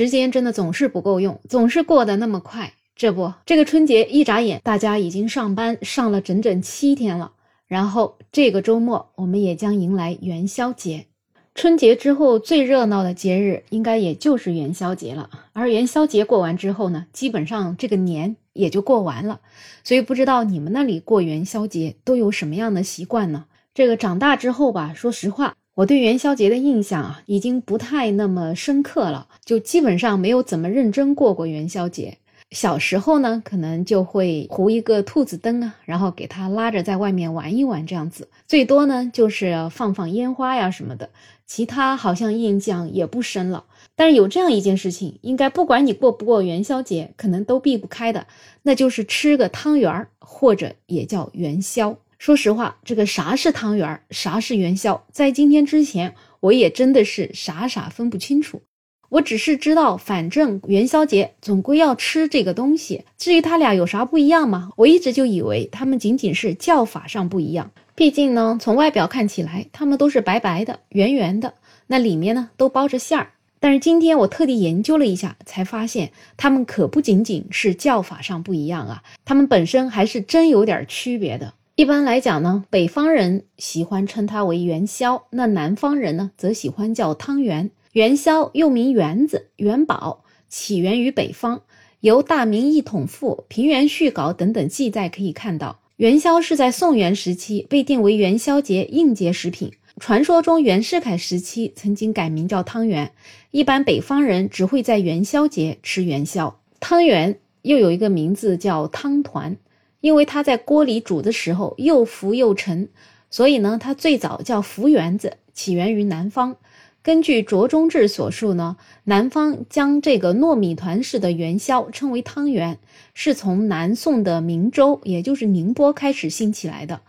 时间真的总是不够用，总是过得那么快。这不，这个春节一眨眼，大家已经上班上了整整七天了。然后这个周末，我们也将迎来元宵节。春节之后最热闹的节日，应该也就是元宵节了。而元宵节过完之后呢，基本上这个年也就过完了。所以不知道你们那里过元宵节都有什么样的习惯呢？这个长大之后吧，说实话。我对元宵节的印象啊，已经不太那么深刻了，就基本上没有怎么认真过过元宵节。小时候呢，可能就会糊一个兔子灯啊，然后给它拉着在外面玩一玩，这样子。最多呢，就是放放烟花呀什么的，其他好像印象也不深了。但是有这样一件事情，应该不管你过不过元宵节，可能都避不开的，那就是吃个汤圆儿，或者也叫元宵。说实话，这个啥是汤圆儿，啥是元宵，在今天之前，我也真的是傻傻分不清楚。我只是知道，反正元宵节总归要吃这个东西。至于它俩有啥不一样吗？我一直就以为它们仅仅是叫法上不一样。毕竟呢，从外表看起来，它们都是白白的、圆圆的，那里面呢都包着馅儿。但是今天我特地研究了一下，才发现它们可不仅仅是叫法上不一样啊，它们本身还是真有点区别的。一般来讲呢，北方人喜欢称它为元宵，那南方人呢则喜欢叫汤圆。元宵又名圆子、元宝，起源于北方。由《大明一统赋》《平原序稿》等等记载可以看到，元宵是在宋元时期被定为元宵节应节食品。传说中袁世凯时期曾经改名叫汤圆。一般北方人只会在元宵节吃元宵。汤圆又有一个名字叫汤团。因为它在锅里煮的时候又浮又沉，所以呢，它最早叫浮圆子，起源于南方。根据卓中志所述呢，南方将这个糯米团式的元宵称为汤圆，是从南宋的明州，也就是宁波开始兴起来的。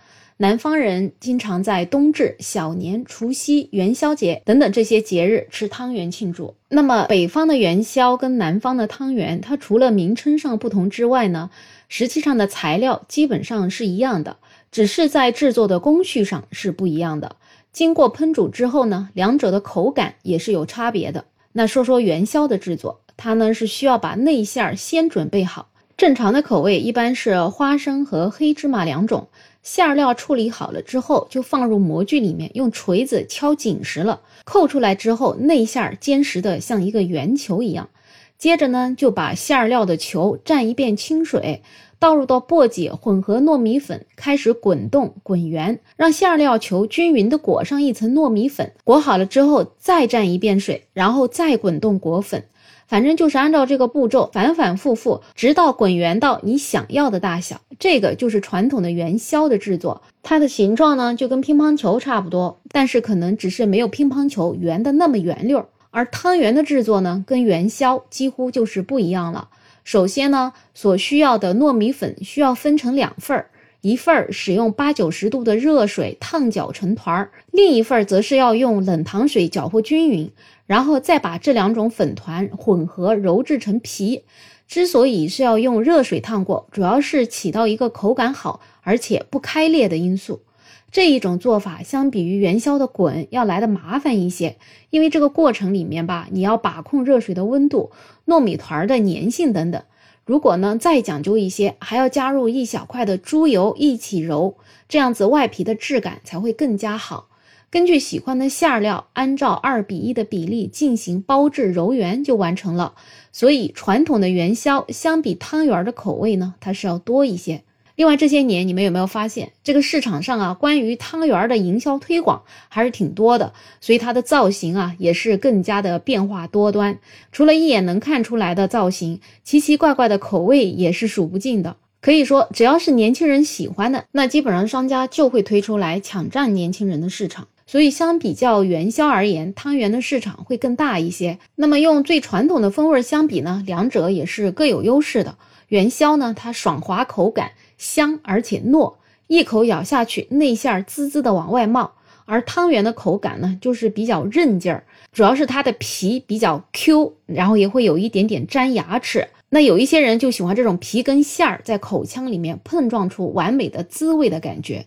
南方人经常在冬至、小年、除夕、元宵节等等这些节日吃汤圆庆祝。那么，北方的元宵跟南方的汤圆，它除了名称上不同之外呢？实际上的材料基本上是一样的，只是在制作的工序上是不一样的。经过烹煮之后呢，两者的口感也是有差别的。那说说元宵的制作，它呢是需要把内馅儿先准备好。正常的口味一般是花生和黑芝麻两种，馅料处理好了之后就放入模具里面，用锤子敲紧实了，扣出来之后内馅儿坚实的像一个圆球一样。接着呢，就把馅料的球蘸一遍清水，倒入到簸箕混合糯米粉，开始滚动滚圆，让馅料球均匀的裹上一层糯米粉。裹好了之后，再蘸一遍水，然后再滚动裹粉。反正就是按照这个步骤反反复复，直到滚圆到你想要的大小。这个就是传统的元宵的制作。它的形状呢，就跟乒乓球差不多，但是可能只是没有乒乓球圆的那么圆溜儿。而汤圆的制作呢，跟元宵几乎就是不一样了。首先呢，所需要的糯米粉需要分成两份儿，一份儿使用八九十度的热水烫搅成团儿，另一份儿则是要用冷糖水搅和均匀，然后再把这两种粉团混合揉制成皮。之所以是要用热水烫过，主要是起到一个口感好而且不开裂的因素。这一种做法相比于元宵的滚要来的麻烦一些，因为这个过程里面吧，你要把控热水的温度、糯米团的粘性等等。如果呢再讲究一些，还要加入一小块的猪油一起揉，这样子外皮的质感才会更加好。根据喜欢的馅料，按照二比一的比例进行包制揉圆就完成了。所以传统的元宵相比汤圆的口味呢，它是要多一些。另外这些年，你们有没有发现，这个市场上啊，关于汤圆的营销推广还是挺多的，所以它的造型啊，也是更加的变化多端。除了一眼能看出来的造型，奇奇怪怪的口味也是数不尽的。可以说，只要是年轻人喜欢的，那基本上商家就会推出来抢占年轻人的市场。所以相比较元宵而言，汤圆的市场会更大一些。那么用最传统的风味相比呢，两者也是各有优势的。元宵呢，它爽滑口感。香而且糯，一口咬下去，内馅儿滋滋的往外冒。而汤圆的口感呢，就是比较韧劲儿，主要是它的皮比较 Q，然后也会有一点点粘牙齿。那有一些人就喜欢这种皮跟馅儿在口腔里面碰撞出完美的滋味的感觉。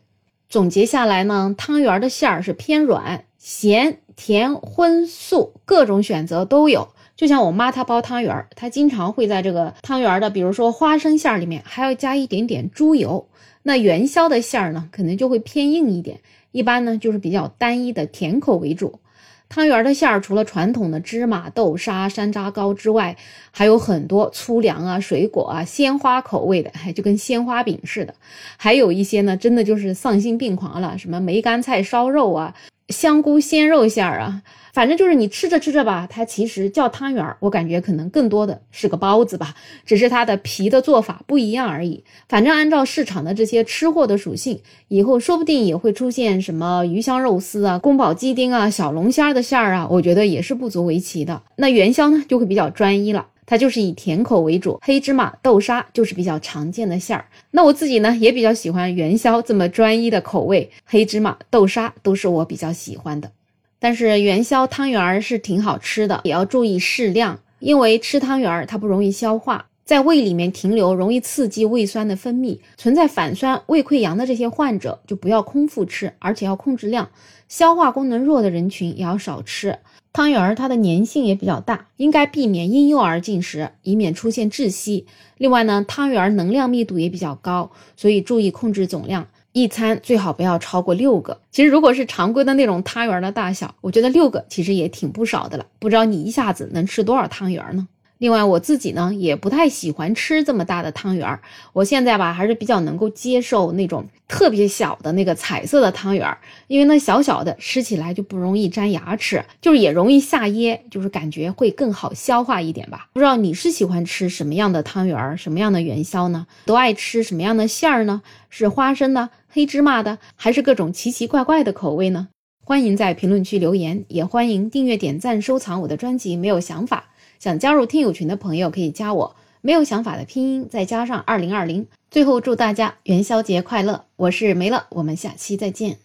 总结下来呢，汤圆的馅儿是偏软，咸甜荤素各种选择都有。就像我妈她包汤圆儿，她经常会在这个汤圆儿的，比如说花生馅儿里面还要加一点点猪油。那元宵的馅儿呢，可能就会偏硬一点，一般呢就是比较单一的甜口为主。汤圆的馅儿除了传统的芝麻、豆沙、山楂糕之外，还有很多粗粮啊、水果啊、鲜花口味的，还就跟鲜花饼似的。还有一些呢，真的就是丧心病狂了，什么梅干菜烧肉啊。香菇鲜肉馅儿啊，反正就是你吃着吃着吧，它其实叫汤圆儿，我感觉可能更多的是个包子吧，只是它的皮的做法不一样而已。反正按照市场的这些吃货的属性，以后说不定也会出现什么鱼香肉丝啊、宫保鸡丁啊、小龙虾的馅儿啊，我觉得也是不足为奇的。那元宵呢，就会比较专一了。它就是以甜口为主，黑芝麻豆沙就是比较常见的馅儿。那我自己呢也比较喜欢元宵这么专一的口味，黑芝麻豆沙都是我比较喜欢的。但是元宵汤圆儿是挺好吃的，也要注意适量，因为吃汤圆儿它不容易消化，在胃里面停留容易刺激胃酸的分泌，存在反酸、胃溃疡的这些患者就不要空腹吃，而且要控制量。消化功能弱的人群也要少吃。汤圆儿它的粘性也比较大，应该避免婴幼儿进食，以免出现窒息。另外呢，汤圆儿能量密度也比较高，所以注意控制总量，一餐最好不要超过六个。其实如果是常规的那种汤圆的大小，我觉得六个其实也挺不少的了。不知道你一下子能吃多少汤圆呢？另外，我自己呢也不太喜欢吃这么大的汤圆儿。我现在吧还是比较能够接受那种特别小的那个彩色的汤圆儿，因为那小小的吃起来就不容易粘牙齿，就是也容易下噎，就是感觉会更好消化一点吧。不知道你是喜欢吃什么样的汤圆儿，什么样的元宵呢？都爱吃什么样的馅儿呢？是花生的、黑芝麻的，还是各种奇奇怪怪的口味呢？欢迎在评论区留言，也欢迎订阅、点赞、收藏我的专辑。没有想法。想加入听友群的朋友可以加我，没有想法的拼音再加上二零二零。最后祝大家元宵节快乐！我是梅乐，我们下期再见。